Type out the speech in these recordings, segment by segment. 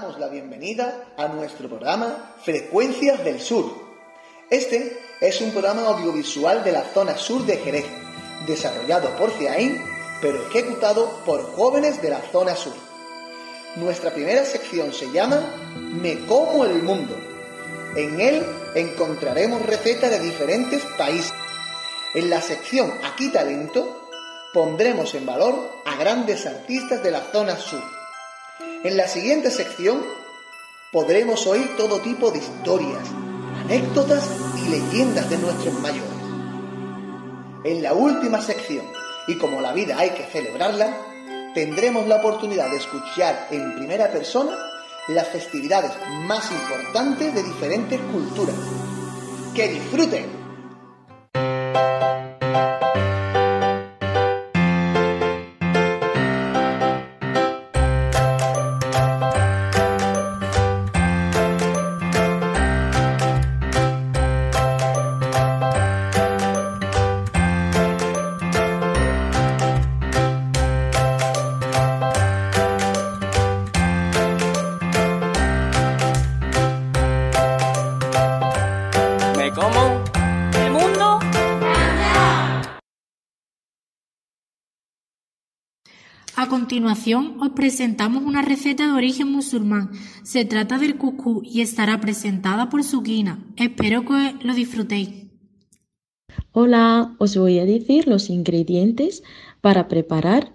Damos la bienvenida a nuestro programa Frecuencias del Sur. Este es un programa audiovisual de la zona sur de Jerez, desarrollado por CIAIN, pero ejecutado por jóvenes de la zona sur. Nuestra primera sección se llama Me como el mundo. En él encontraremos recetas de diferentes países. En la sección Aquí Talento pondremos en valor a grandes artistas de la zona sur. En la siguiente sección podremos oír todo tipo de historias, anécdotas y leyendas de nuestros mayores. En la última sección, y como la vida hay que celebrarla, tendremos la oportunidad de escuchar en primera persona las festividades más importantes de diferentes culturas. ¡Que disfruten! Continuación os presentamos una receta de origen musulmán. Se trata del cuscús y estará presentada por Sukina. Espero que lo disfrutéis. Hola, os voy a decir los ingredientes para preparar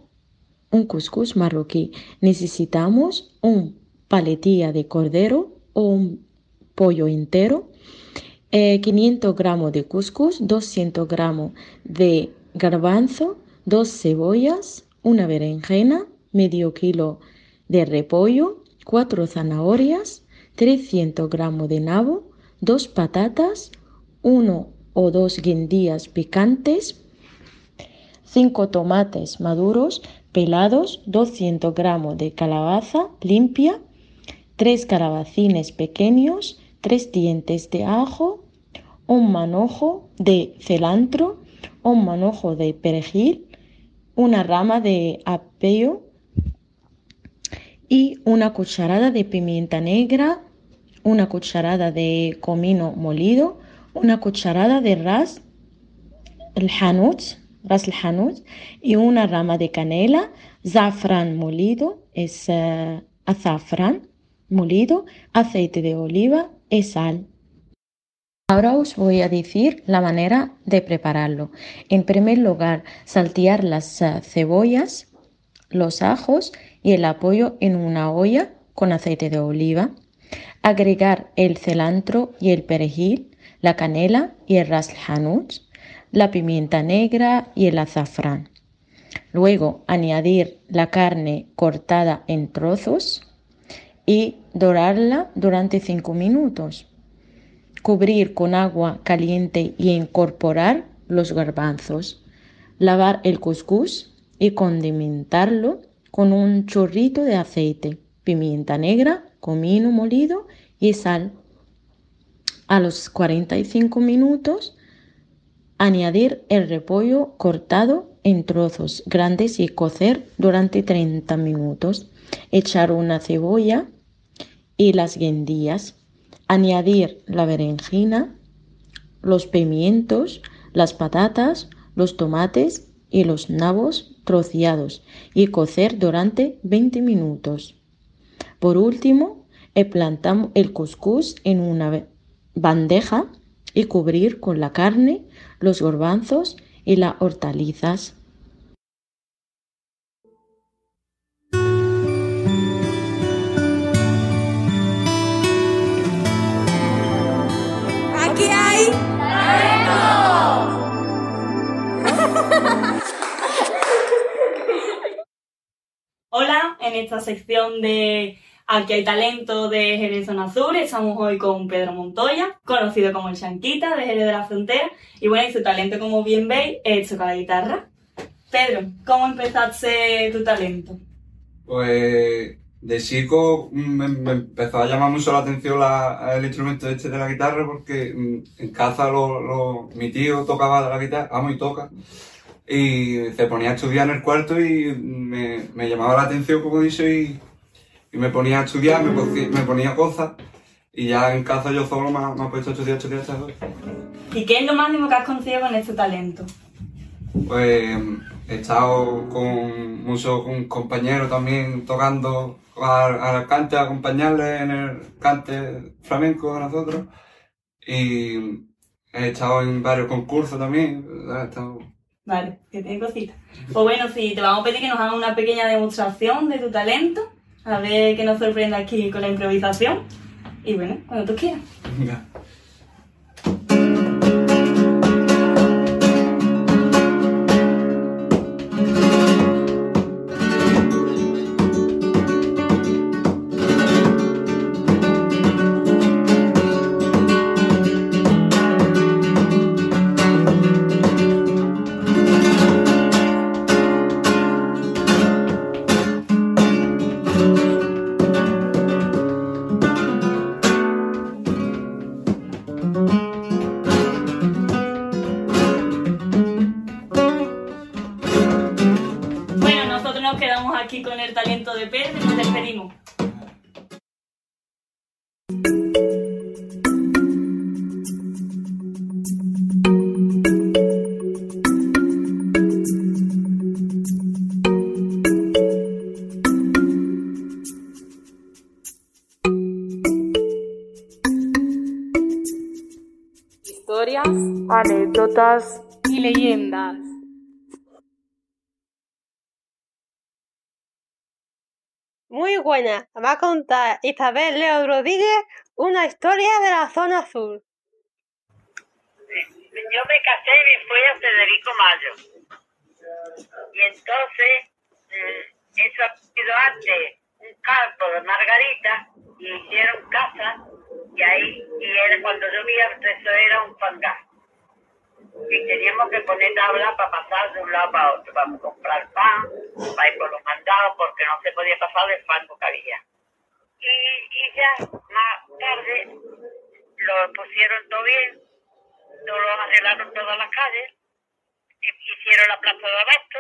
un cuscús marroquí. Necesitamos un paletilla de cordero o un pollo entero, eh, 500 gramos de cuscús, 200 gramos de garbanzo, dos cebollas, una berenjena, medio kilo de repollo, cuatro zanahorias, 300 gramos de nabo, dos patatas, uno o dos guindillas picantes, cinco tomates maduros pelados, 200 gramos de calabaza limpia, tres calabacines pequeños, tres dientes de ajo, un manojo de cilantro, un manojo de perejil, una rama de apio y una cucharada de pimienta negra, una cucharada de comino molido, una cucharada de ras el hanout, ras el hanout y una rama de canela, zafrán molido, es eh, azafrán molido, aceite de oliva y sal. Ahora os voy a decir la manera de prepararlo. En primer lugar, saltear las eh, cebollas, los ajos y el apoyo en una olla con aceite de oliva. Agregar el cilantro y el perejil, la canela y el ras la pimienta negra y el azafrán. Luego añadir la carne cortada en trozos y dorarla durante 5 minutos. Cubrir con agua caliente y incorporar los garbanzos. Lavar el cuscús y condimentarlo con un chorrito de aceite, pimienta negra, comino molido y sal. A los 45 minutos añadir el repollo cortado en trozos grandes y cocer durante 30 minutos. Echar una cebolla y las guindillas. Añadir la berenjena, los pimientos, las patatas, los tomates y los nabos troceados y cocer durante 20 minutos. Por último, plantamos el cuscús en una bandeja y cubrir con la carne, los garbanzos y las hortalizas. Hola, en esta sección de Aquí hay talento de Jerez Zona Sur, estamos hoy con Pedro Montoya, conocido como el Chanquita de Jerez de la Frontera, y bueno, su talento, como bien veis, es tocar la guitarra. Pedro, ¿cómo empezaste tu talento? Pues de chico me, me empezó a llamar mucho la atención el instrumento este de la guitarra porque mm, en casa mi tío tocaba la guitarra, amo y toca, y se ponía a estudiar en el cuarto y me, me llamaba la atención, como dice, y, y me ponía a estudiar, me, ponía- me ponía cosas y ya en casa yo solo me, me he puesto a estudiar, estudiar, estudiar. ¿Y qué es lo máximo que has conseguido con este talento? Pues he estado con muchos con compañeros también tocando al, al cante, a acompañarles en el cante flamenco de nosotros. Y he estado en varios concursos también. he estado- Vale, que tiene cositas. Pues bueno, sí, te vamos a pedir que nos hagas una pequeña demostración de tu talento. A ver qué nos sorprende aquí con la improvisación. Y bueno, cuando tú quieras. Venga. Talento de Pedro nos despedimos. Historias, anécdotas y leyendas. Muy buena. Va a contar Isabel Leo Rodríguez una historia de la zona sur. yo me casé y me fui a Federico Mayo. Y entonces, mm, eso ha sido antes un campo de Margarita y hicieron casa y ahí, y era cuando llovía, eso era un fangar. Y teníamos que poner tabla para pasar de un lado para otro, para comprar pan, para ir por los mandados, porque no se podía pasar del fango que había. Y, y ya más tarde lo pusieron todo bien, todo lo arreglaron todas las calles, hi- hicieron la plaza de abasto,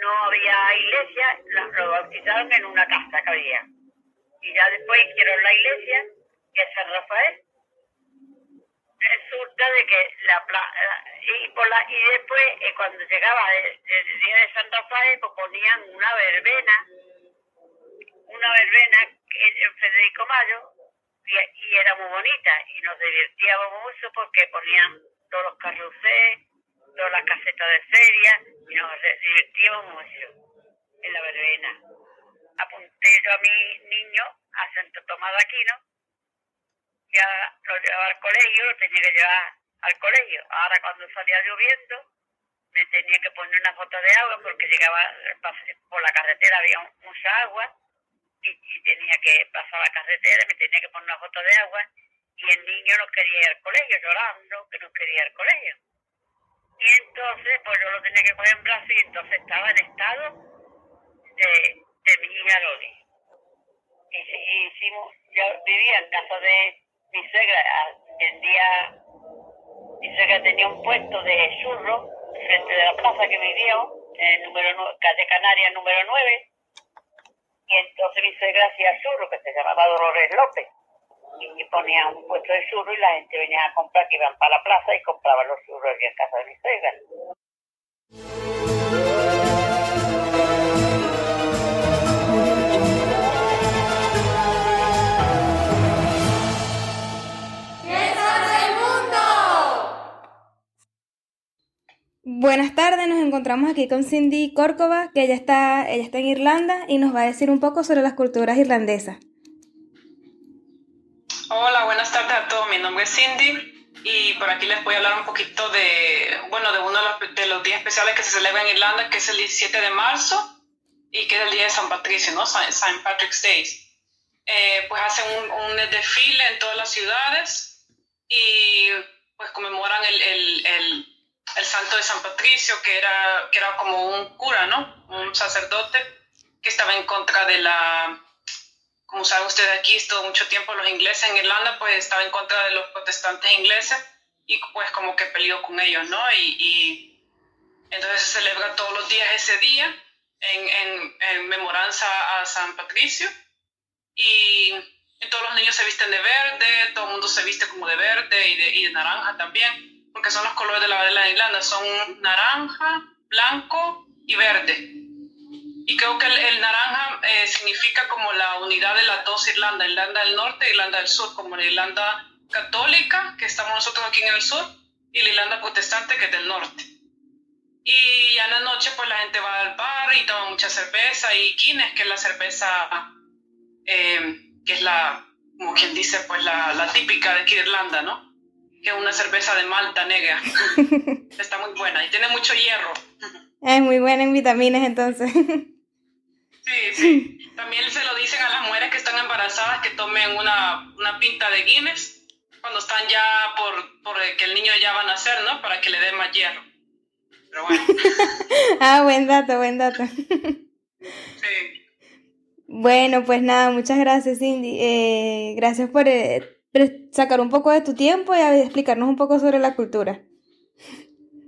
no había iglesia, lo bautizaron en una casa que había. Y ya después hicieron la iglesia, que es San Rafael. Resulta de que la plaza, y, por la, y después eh, cuando llegaba el, día de San Rafael, pues ponían una verbena, una verbena en Federico Mayo, y, era muy bonita y nos divertíamos mucho porque ponían todos los carruseles, todas las casetas de feria y nos divertíamos mucho en la verbena. Apunté yo a mi niño a Santo Tomás de Aquino, ya lo llevaba al colegio, lo tenía que llevar al colegio. Ahora cuando salía lloviendo me tenía que poner una foto de agua porque llegaba por la carretera había mucha agua y, tenía que pasar la carretera, me tenía que poner una foto de agua y el niño no quería ir al colegio, llorando que no quería ir al colegio. Y entonces, pues yo lo tenía que coger en brazos y entonces estaba en estado de, de mi hija Loli. Y, y hicimos, yo vivía en casa de mi suegra, ah, vendía, mi suegra tenía un puesto de churros frente de la plaza que vivíamos, en el número, calle Canaria número 9, y entonces mi suegra hacía churros, que se llamaba Dolores López. Y ponía un puesto de churros y la gente venía a comprar, que iban para la plaza y compraban los churros en casa de mi suegra. Buenas tardes, nos encontramos aquí con Cindy Córcova, que ella está, ella está en Irlanda y nos va a decir un poco sobre las culturas irlandesas. Hola, buenas tardes a todos. Mi nombre es Cindy y por aquí les voy a hablar un poquito de, bueno, de uno de los, de los días especiales que se celebra en Irlanda, que es el 17 de marzo y que es el día de San Patricio, ¿no? San. Patrick's Day. Eh, pues hacen un, un desfile en todas las ciudades y pues conmemoran el, el, el, el santo de San Patricio, que era, que era como un cura, ¿no? Un sacerdote que estaba en contra de la como saben ustedes aquí, estuvo mucho tiempo los ingleses en Irlanda, pues estaba en contra de los protestantes ingleses y pues como que peleó con ellos, ¿no? Y, y entonces se celebra todos los días ese día. en, en, en memoranza a San Patricio. Y todos los niños se visten de verde, todo el mundo se viste como de verde y de, y de naranja también, porque son los colores de la bandera de Irlanda, son naranja, blanco y verde. Y creo que el, el naranja eh, significa como la unidad de las dos Irlandas, Irlanda del Norte e Irlanda del Sur, como la Irlanda católica, que estamos nosotros aquí en el sur, y la Irlanda protestante, que es del norte. Y ya en la noche, pues la gente va al bar y toma mucha cerveza y Guinness, que es la cerveza, eh, que es la, como quien dice, pues la, la típica de aquí de Irlanda, ¿no? Que es una cerveza de malta negra. Está muy buena y tiene mucho hierro. Es muy buena en vitaminas entonces. Sí, sí. También se lo dicen a las mujeres que están embarazadas que tomen una, una pinta de Guinness cuando están ya por, por que el niño ya va a nacer, ¿no? Para que le dé más hierro. Pero bueno. ah, buen dato, buen dato. Sí. Bueno, pues nada, muchas gracias Cindy. Eh, gracias por eh, sacar un poco de tu tiempo y a- explicarnos un poco sobre la cultura.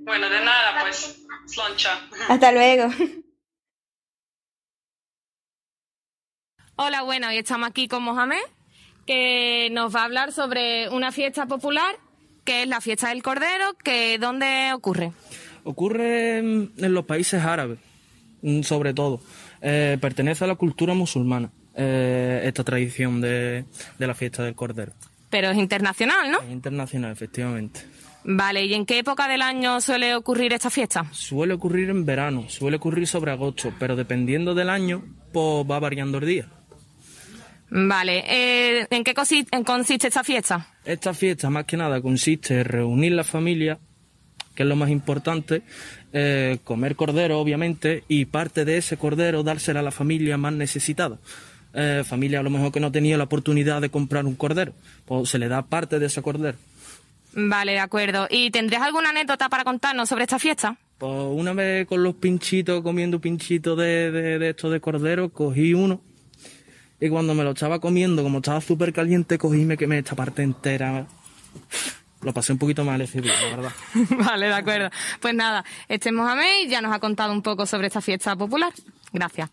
Bueno, de nada, pues, sloncha. Hasta luego. Hola, bueno, hoy estamos aquí con Mohamed, que nos va a hablar sobre una fiesta popular, que es la fiesta del Cordero, que ¿dónde ocurre? Ocurre en los países árabes, mm, sobre todo. Eh, pertenece a la cultura musulmana, eh, esta tradición de, de la fiesta del Cordero. Pero es internacional, ¿no? Es internacional, efectivamente. Vale, ¿y en qué época del año suele ocurrir esta fiesta? Suele ocurrir en verano, suele ocurrir sobre agosto, pero dependiendo del año, pues va variando el día. Vale, eh, ¿en qué consiste esta fiesta? Esta fiesta, más que nada, consiste en reunir la familia, que es lo más importante, eh, comer cordero, obviamente, y parte de ese cordero dársela a la familia más necesitada. Eh, familia a lo mejor que no tenía la oportunidad de comprar un cordero, pues se le da parte de ese cordero. Vale, de acuerdo. ¿Y tendrías alguna anécdota para contarnos sobre esta fiesta? Pues una vez con los pinchitos, comiendo pinchitos de, de, de estos de cordero, cogí uno y cuando me lo estaba comiendo, como estaba súper caliente, cogí y me quemé esta parte entera. Lo pasé un poquito mal ese día, la verdad. vale, de acuerdo. Pues nada, este es Mohamed y ya nos ha contado un poco sobre esta fiesta popular. Gracias.